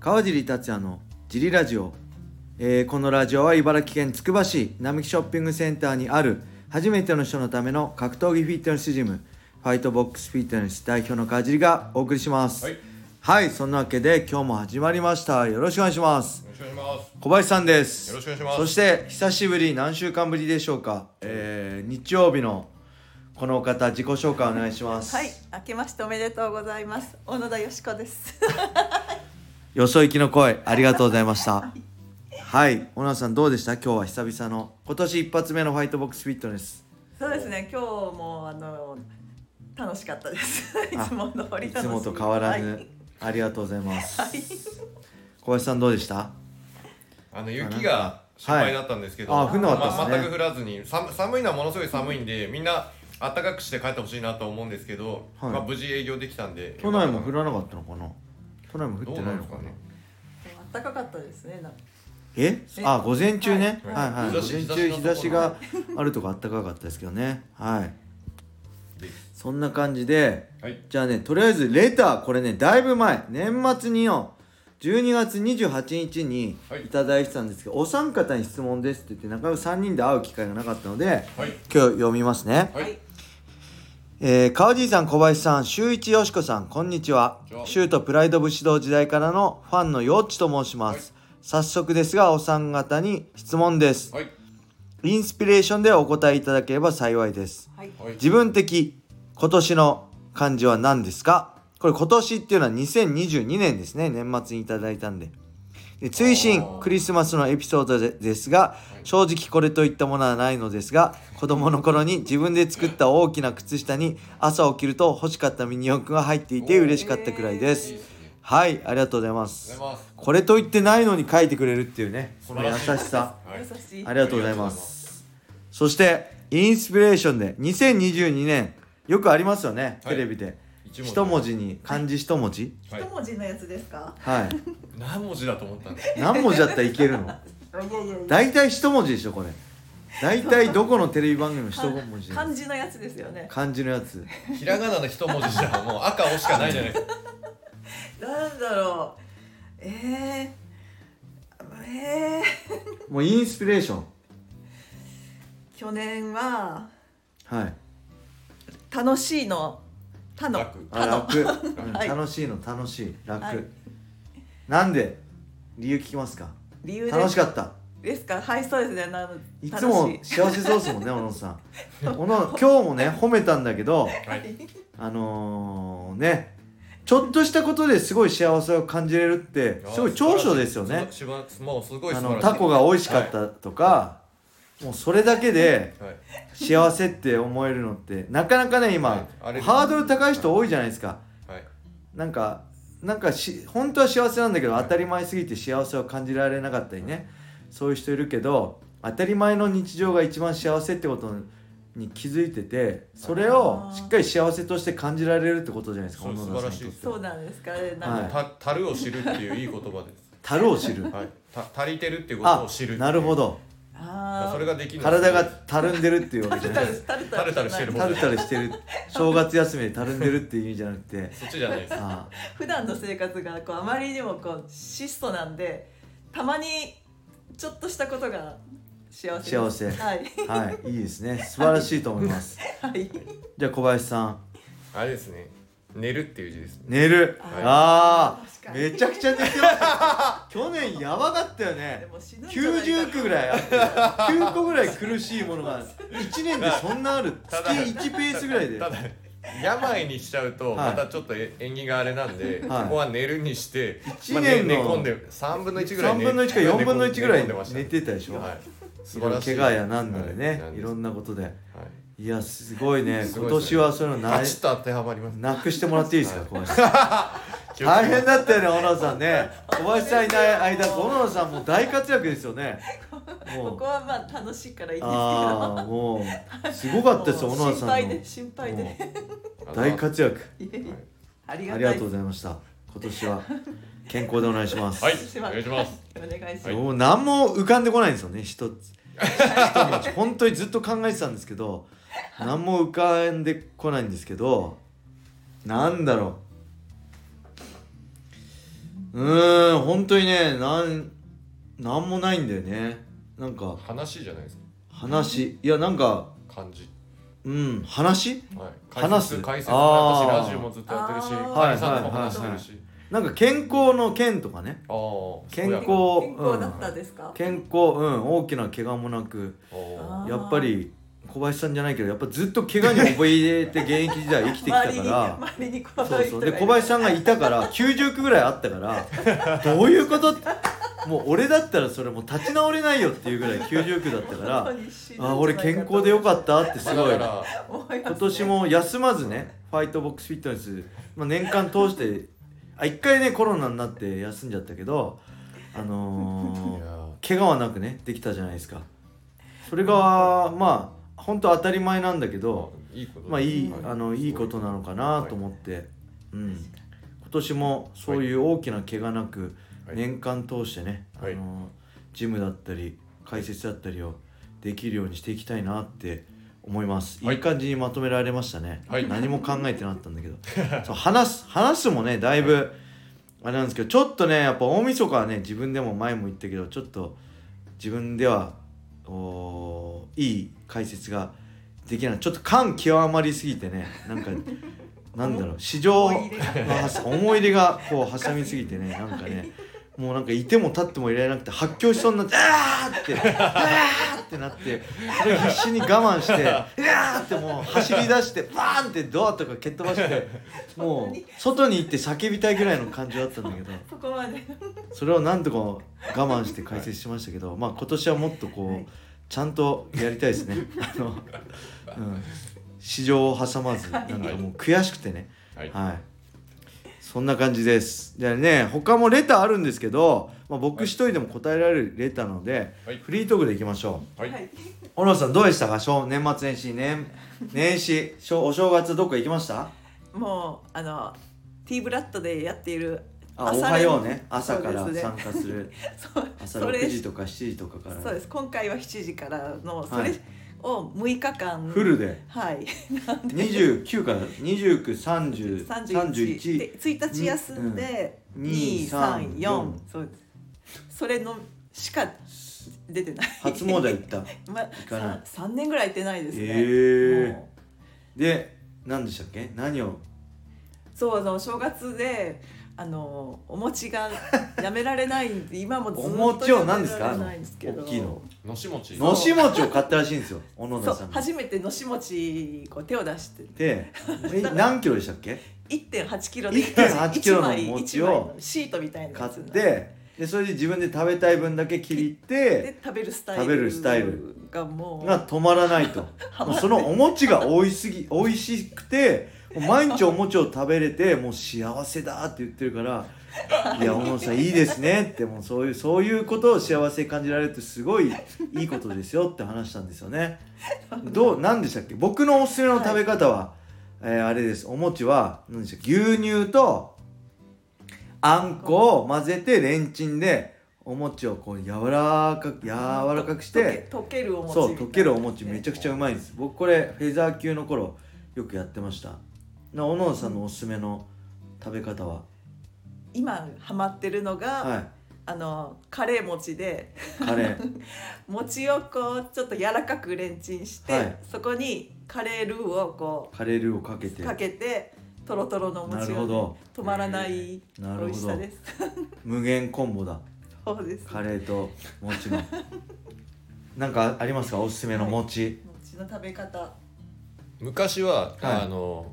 川尻達也のジリラジオ、えーこのラジオは茨城県つくば市並木ショッピングセンターにある初めての人のための格闘技フィットネスジムファイトボックスフィットネス代表の川尻がお送りします。はい。はいそんなわけで今日も始まりました。よろしくお願いします。よろしくお願いします。小林さんです。よろしくお願いします。そして久しぶり何週間ぶりでしょうか、えー日曜日のこのお方自己紹介お願いします。はい、明けましておめでとうございます。小野田よしこです。よそ行きの声ありがとうございました。はい。小野さんどうでした？今日は久々の。今年一発目のファイトボックスフィットネス。そうですね、今日もあの楽しかったです。いあつも通りい楽しつもと変わらず、はい。ありがとうございます、はい。小林さんどうでした？あの雪が心配だったんですけど、はい。あ降んなかったですね。ま全く降らずに寒寒いのはものすごい寒いんで、みんな暖かくして帰ってほしいなと思うんですけど、はい。まあ無事営業できたんで。都内も降ららなかったのかな？都内も降ってないのかな。暖かかったですね。なんか。え？え？あ午前中ね、は、はいい。はい。午日差し前中日日差しがあるとこあったかかったですけどね。はい。そんな感じではい。じゃあねとりあえずレターこれねだいぶ前。年末によ12月28日にはい。いただいてたんですけど、お三方に質問ですって言ってなかなか3人で会う機会がなかったのではい。今日読みますね、はい。えー、川尻さん小林さん周一よしこさんこんにちは。こんにちは。シュートプライド武士道時代からのファンのよっちと申します、早速ですがお三方に質問です。はい。インスピレーションでお答えいただければ幸いです。はい。はい。自分的今年の漢字は何ですか？これ今年っていうのは2022年ですね。年末にいただいたんでで追あ伸ークリスマスのエピソードでですが正直これといったものはないのですが子供の頃に自分で作った大きな靴下に朝起きると欲しかったミニ四駆が入っていて嬉しかったくらいですはいありがとうございます。これと言ってないのに書いてくれるっていうねこの優しさはい。優しい。ありがとうございます。そして、インスピレーションで、2022年、よくありますよね、はいテレビで。一一文字に、漢字一文字？はい一。文字のやつですか？はい。何文字だと思ったんです何文字だったらいけるの？いやいやいや。大体一文字でしょ、これ。大体どこのテレビ番組も一文字漢字のやつですよね。漢字のやつ。ひらがなの一文字じゃもう赤押しかないじゃないですか。なんだろう。えー、えー、もうインスピレーション。去年ははい。楽しいの。他の楽。楽。うん はい楽しいの、楽しい。楽。はいなんで理由聞きますか？理由で楽しかった。ですか？はい、そうですね。なのいつも楽しい幸せそうですもんね、小野さん。小野、今日もね、褒めたんだけど、はい。あのー、ねちょっとしたことですごい幸せを感じれるってすごい長所ですよねすばすもうすごいあ素晴らしい。のタコが美味しかったとか、もうそれだけではい。はい。幸せって思えるのってなかなかね今、はいハードル高い人多いじゃないですかはい。なんかなんかし本当は幸せなんだけど当たり前すぎて幸せを感じられなかったりねそういう人いるけど当たり前の日常が一番幸せってことに気づいててそれをしっかり幸せとして感じられるってことじゃないですかそう小野田さんにとってそうなんですか？ね。なんか、はた樽を知るっていういい言葉です。樽を知るはい。た足りてるっていうことあを知る。なるほ。ど。それができる。体がたるんでるっていうわけじゃない。タルタルしてるタルタルしてる。正月休みでたるんでるっていう意味じゃなくて。そっちじゃないです。あ普段の生活がこうあまりにもこう質素なんでたまにちょっとしたことが幸せです。幸せ。はい。はい。いいですね。素晴らしいと思います。はい。じゃあ小林さん。あれですね。寝るっていう字です。ね。寝る。はい。ああ確かに。めちゃくちゃ寝てました去年やばかったよでねも死ぬんじゃないか90句ぐらいあって9個ぐらい苦しいものが1年でそんなある。月 ただ1ペースぐらいで。ただ病にしちゃうとはい。またちょっとえ縁起があれなんで、はい。ここは寝るにして、一まあ年の寝寝込んで3分の1ぐらい3寝分の1か4分の1ぐらい寝込んでました寝てたでしょ。はい、素晴らしい怪我やなんだでね。はい。い。ろんなことで。はいいやすごいね。今年はそういうのないバチッと当てはまります。なくしてもらっていいですかはい。小林さん大変だったよね小野さんね。小林さんいない間小野さんもう大活躍ですよね。もう。ここはまあ楽しいからいいですけど。もう。すごかったです小野さんの。心配で心配で。大活躍。ありがとうございました。今年は健康でお願いします、はい。お願いします。お願いします、はい。もう何も浮かんでこないんですよね一つ。本当にずっと考えてたんですけど何も浮かんでこないんですけどなんだろう。うーん本当にねなんなんもないんだよね。なんか話じゃないですか。話。いやなんか漢字うん話？はい。話す？解説もラジオもずっとやってるしあー。カニさんとも話してるし。なんか健康の健とかね。健康健康だったですか、健康うん。大きな怪我もなくあやっぱり小林さんじゃないけどやっぱずっと怪我に覚えて現役時代生きてきたから。で小林さんがいたから90区ぐらいあったからどういうこと？ってもう俺だったらそれもう立ち直れないよっていうぐらい90区だったからあ俺健康でよかったってすだごい。今年も休まずねファイトボックスフィットネス、まあ、年間通してあ一回ねコロナになって休んじゃったけどあのー、怪我はなくねできたじゃないですか。それがまあ本当当たり前なんだけどいいことまあいいはい。あのいいことなのかなと思って、うん、今年もそういう大きな怪我なくはい。年間通してね、はい。あのジムだったり解説だったりをできるようにしていきたいなって思います、はい。い、い感じにまとめられましたね、はい。何も考えてなかったんだけど。そう話す話すもねだいぶあれなんですけどちょっとねやっぱ大晦日はね自分でも前も言ったけどちょっと自分ではおーいい解説ができないちょっと感極まりすぎてねなんか なんだろう市場の思い出がこう挟みすぎてねなんかねもうなんかいても立ってもいられなくて発狂しそうになって「あー!」って「あー!」ってなってそれ必死に我慢して「うわー!」ってもう走り出してバーンってドアとか蹴っ飛ばしてもう外に行って叫びたいぐらいの感じだったんだけど。そこまで。それをなんとか我慢して解説しましたけどまあ今年はもっとこう、はい。ちゃんとやりたいですね。あの、うん、市場を挟まずなんかもう悔しくてね。はい。はいそんな感じです。じゃあね他もレターあるんですけど、まあ、僕一人でも答えられるレターなので、はい。フリートークでいきましょう。はい、はい。小野さんどうでしたか？小年末年始年年始？小お正月どっか行きました？もうあの T ブラッドでやっているあお朝練はようね。朝から参加する。そう。朝それ6時とか7時とかから。そうです。今回は7時からのそれはいを6日間。フルで。はい。29から293031 31で1日休んでうん。234そうです。それのしか出てない。初詣行った？まかない？さ3年ぐらい行ってないですね、で何でしたっけ？何を？うそうそう正月であのお餅がやめられないんで今もずっとお餅を何ですかやあのめられないんですけど。大きいの。のし餅のし餅を買ったらしいんですよ小野田さんが初めてのし餅こう手を出して。でえ何キロでしたっけ？1.8キロで。1.8キロの餅を一枚のシートみたいな買ってでそれで自分で食べたい分だけ切りってで食べるスタイル食べるスタイルがもうが止まらないと。そのお餅が美味しすぎ美味しくて毎日お餅を食べれてもう幸せだって言ってるから いや小野さんいいですねってもうそういうそういうことを幸せに感じられるってすごいいいことですよって話したんですよね。どう何でしたっけ？僕のおすすめの食べ方は、えーあれです。お餅は何でしたっけ？牛乳とあんこを混ぜてレンチンでお餅をこう柔らかく柔らかくして溶けるお餅そう溶けるお餅。めちゃくちゃういまいんです。僕これフェザー級の頃よくやってましたな小野田さんのおすすめの食べ方は、今ハマってるのが、はあのカレー餅で。いカレー。餅をこうちょっと柔らかくレンチンして、はい。そこにカレールーをこカレールーをかけて。うかけてとろとろの餅を、るほど。ね、止まらないなるほど。美味しさです。無限コンボだ。そうです。カレーと餅の。なんかありますか？おすすめの餅、餅の食べ方。昔は、はい。あの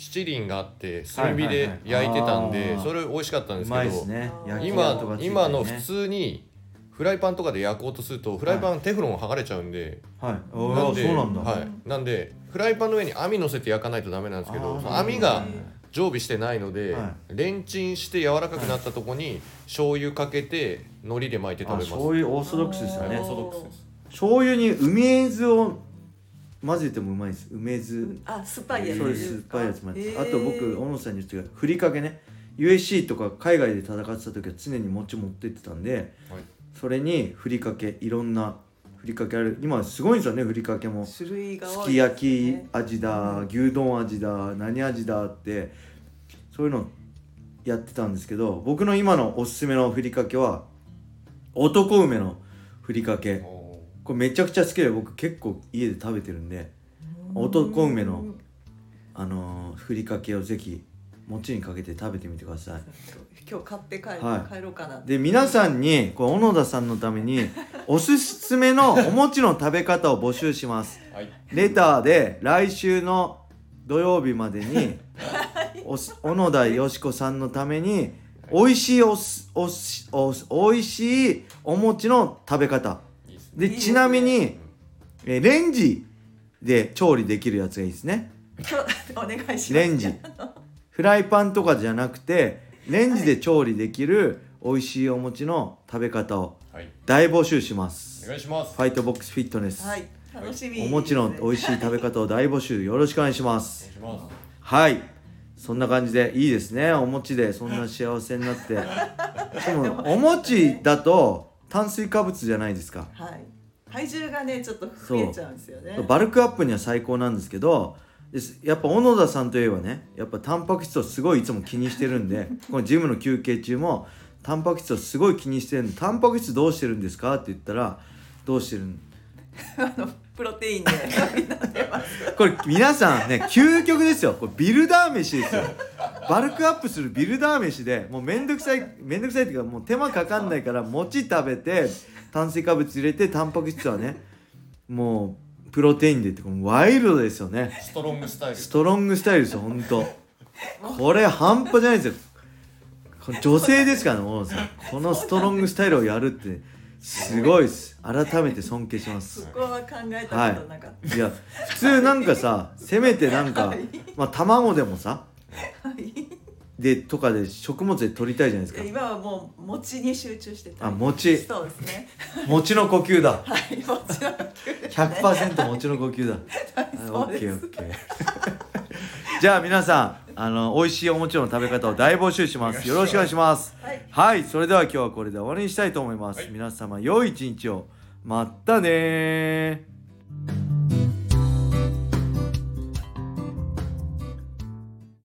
七輪があって炭火で焼いてたんで、はいはいはいそれ美味しかったんうですけど今今の普通にフライパンとかで焼こうとするとフライパンテフロン剥がれちゃうんで、なんでそうなんだ、はい、なんでフライパンの上に網乗せて焼かないとダメなんですけど網が常備してないので、はレンチンして柔らかくなったとこに醤油かけて海苔で巻いて食べあます醤油オーソドックスですよね。はい。オーソドックスです。醤油に梅酢を混ぜてもうまいです。梅酢。あ酸っぱいやつ。そうでですす酸っぱいやつもあって、へーあと僕小野さんに言ってたふりかけね。USC とか海外で戦ってた時は常に餅持ってってたんではい。それにふりかけいろんなふりかけある。今すごいんですよねふりかけも。種類が多いですね。すき焼き味だ牛丼味だ何味だってそういうのやってたんですけど僕の今のおすすめのふりかけは男梅のふりかけ。おこれめちゃくちゃ好きで僕結構家で食べてるんで男梅のあのーふりかけをぜひ餅にかけて食べてみてください。今日買って帰,、はい。帰ろうかなで皆さんにこれ小野田さんのために おすすめのお餅の食べ方を募集します。ーはい。レターで来週の土曜日までに おす小野田よし子さんのために美味しいおすおすおす美味しいお餅の食べ方でいいですね。ちなみにえーレンジで調理できるやつがいいですね。お願いします。レンジ。フライパンとかじゃなくてレンジで調理できる美味しいお餅の食べ方をはい。大募集しまおす願いします。ファイトボックスフィットネス、はい。楽しみお餅の美味ししい食べ方を大募集よろしくお願いします。お願いします。はい。そんな感じでいいですね。お餅でそんな幸せになって。でもお餅だと炭水化物じゃないですか。はい。体重がねちょっと増えちゃうんですよね。バルクアップには最高なんですけどやっぱ小野田さんといえばねやっぱタンパク質をすごいいつも気にしてるんで このジムの休憩中もタンパク質をすごい気にしてるんでタンパク質どうしてるんですか？って言ったらどうしてるん？あのプロテインで これ皆さんね究極ですよ。これビルダー飯ですよ。バルクアップするビルダー飯でもうめんどくさいめんどくさいっていうかもう手間かかんないから餅食べて炭水化物入れてタンパク質はねもうプロテインでってワイルドですよね。ストロングスタイル。ストロングスタイルですよほんとこれ半端じゃないですよ。女性ですからね小野さん。このストロングスタイルをやるってすごいです。改めて尊敬します。そこは考えたことなかった、い。や普通なんかさせめてなんかはい。まあ卵でもさはい。でとかで食物で取りたいじゃないですか。今はもう餅に集中してたあ餅。そうですね。餅の呼吸だ。はい餅の呼吸ね。100%餅の呼吸だ。オそうです。ッケーオッケー。じゃあ皆さんあの美味しいお餅の食べ方を大募集します。よろしくお願いしますはいはいそれでは今日はこれで終わりにしたいと思います、はい。皆様良い一日を。まったねー